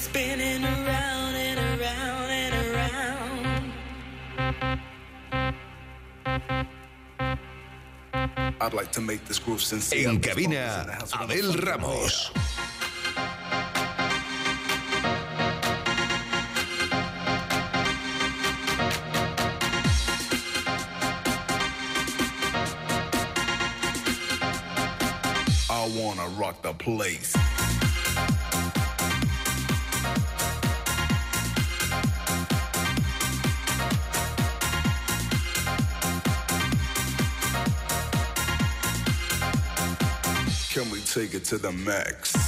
Spinning around and around and around. I'd like to make this groove sincere. En cabina, Abel Ramos. I wanna rock the place. To the max?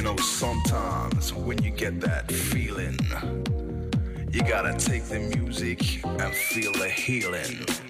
You know, sometimes when you get that feeling, you gotta take the music and feel the healing.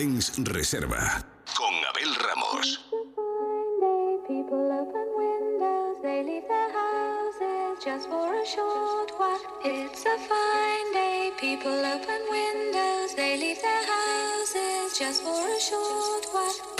Reserva con Abel Ramos. Just for a short it's a fine day. People open windows, they leave their houses just for a short walk.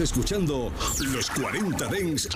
Escuchando Los 40 Dens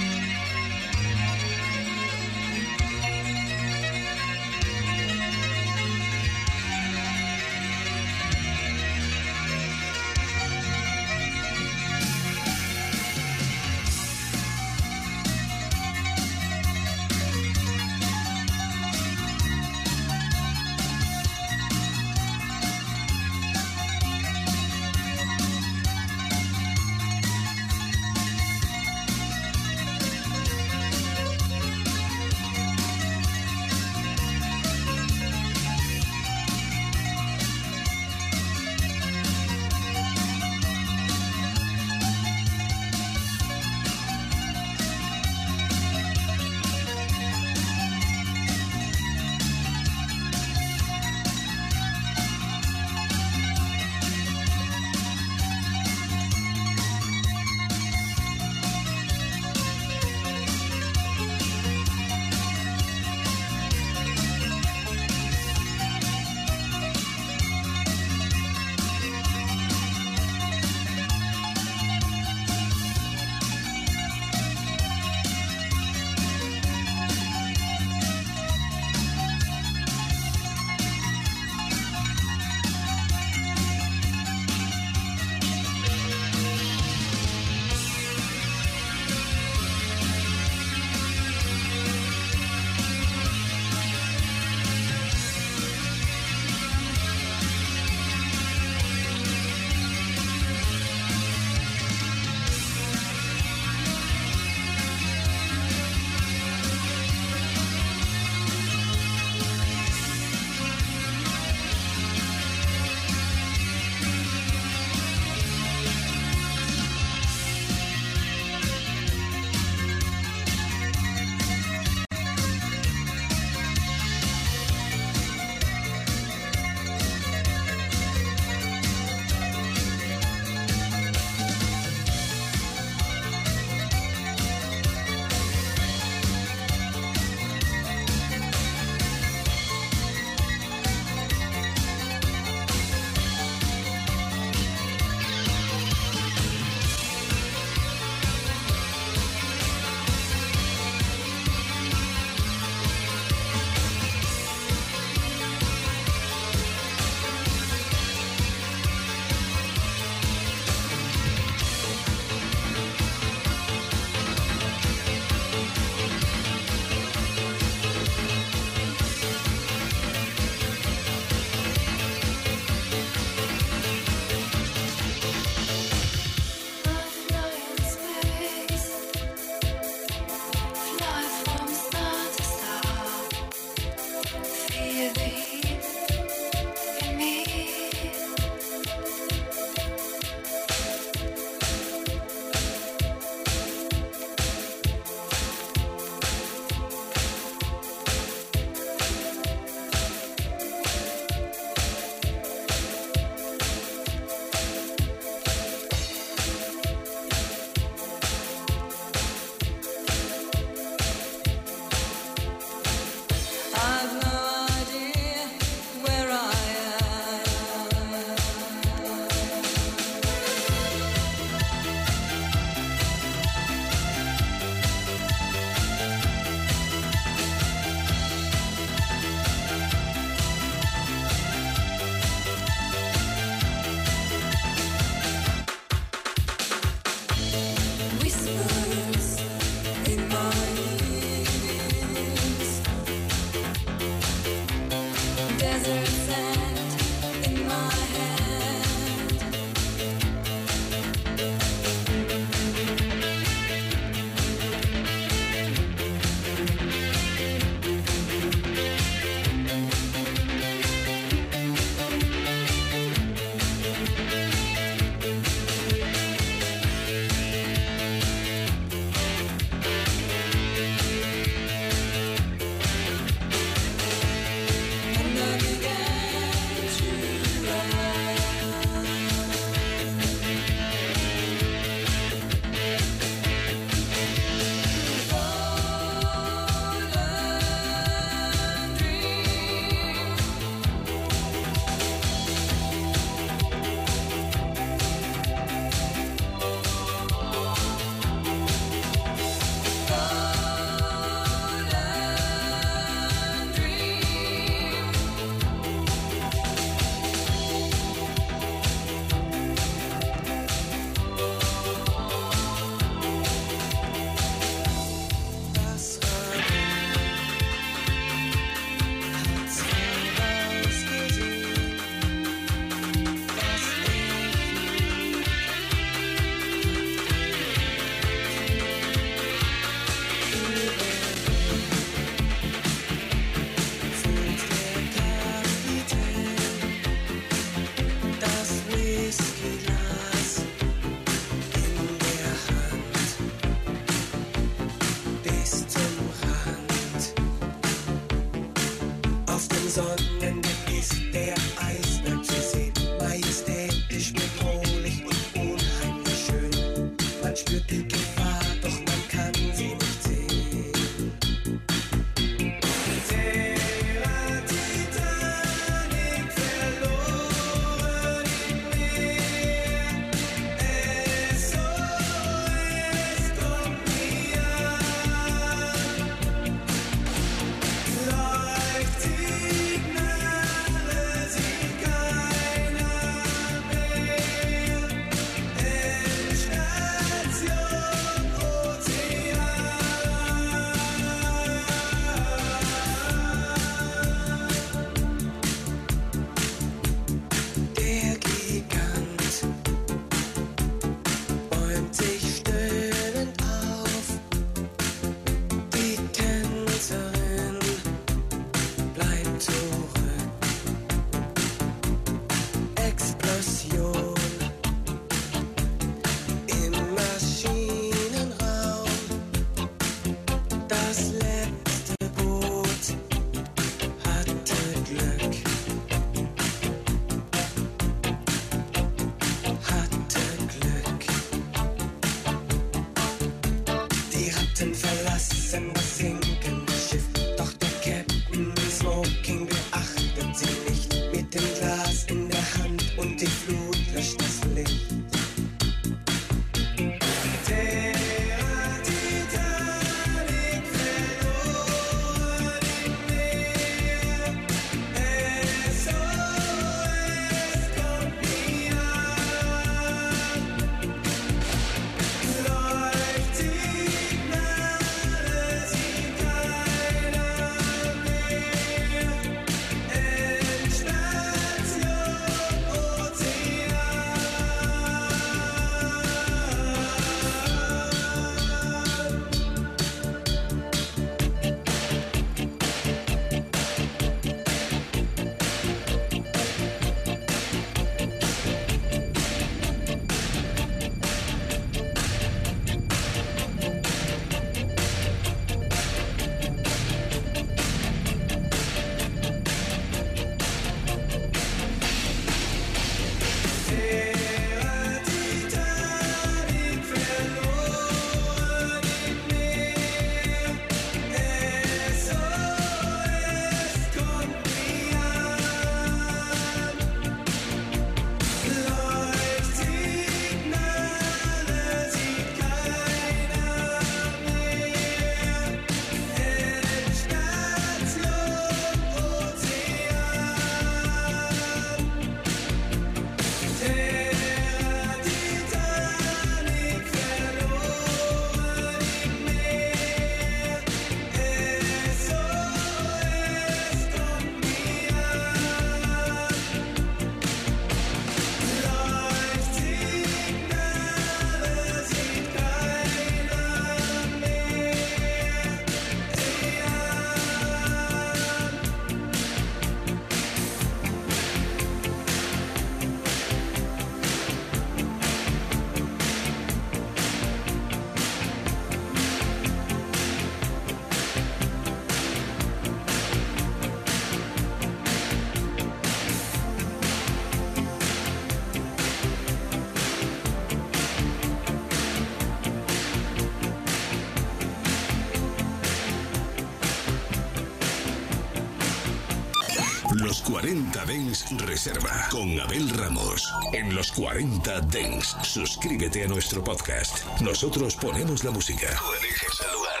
Reserva con Abel Ramos. En los 40 Dens. Suscríbete a nuestro podcast. Nosotros ponemos la música. Tú eliges el lugar.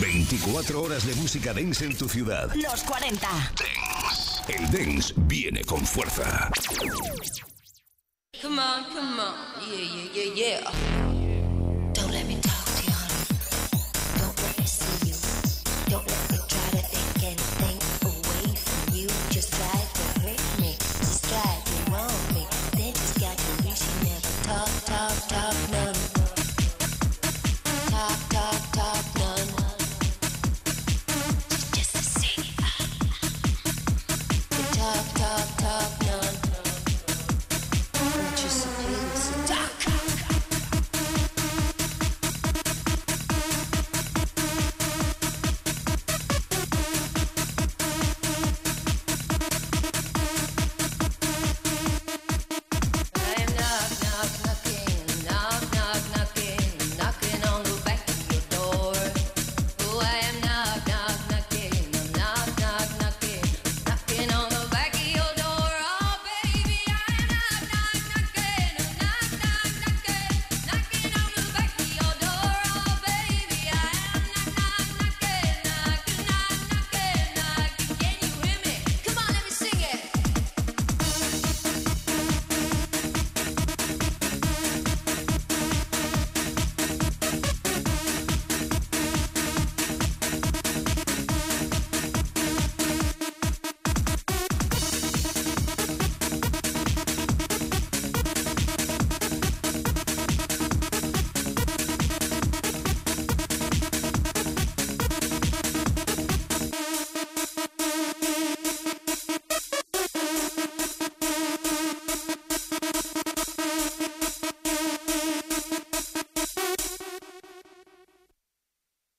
24 horas de música dance en tu ciudad. Los 40. El dance viene con fuerza.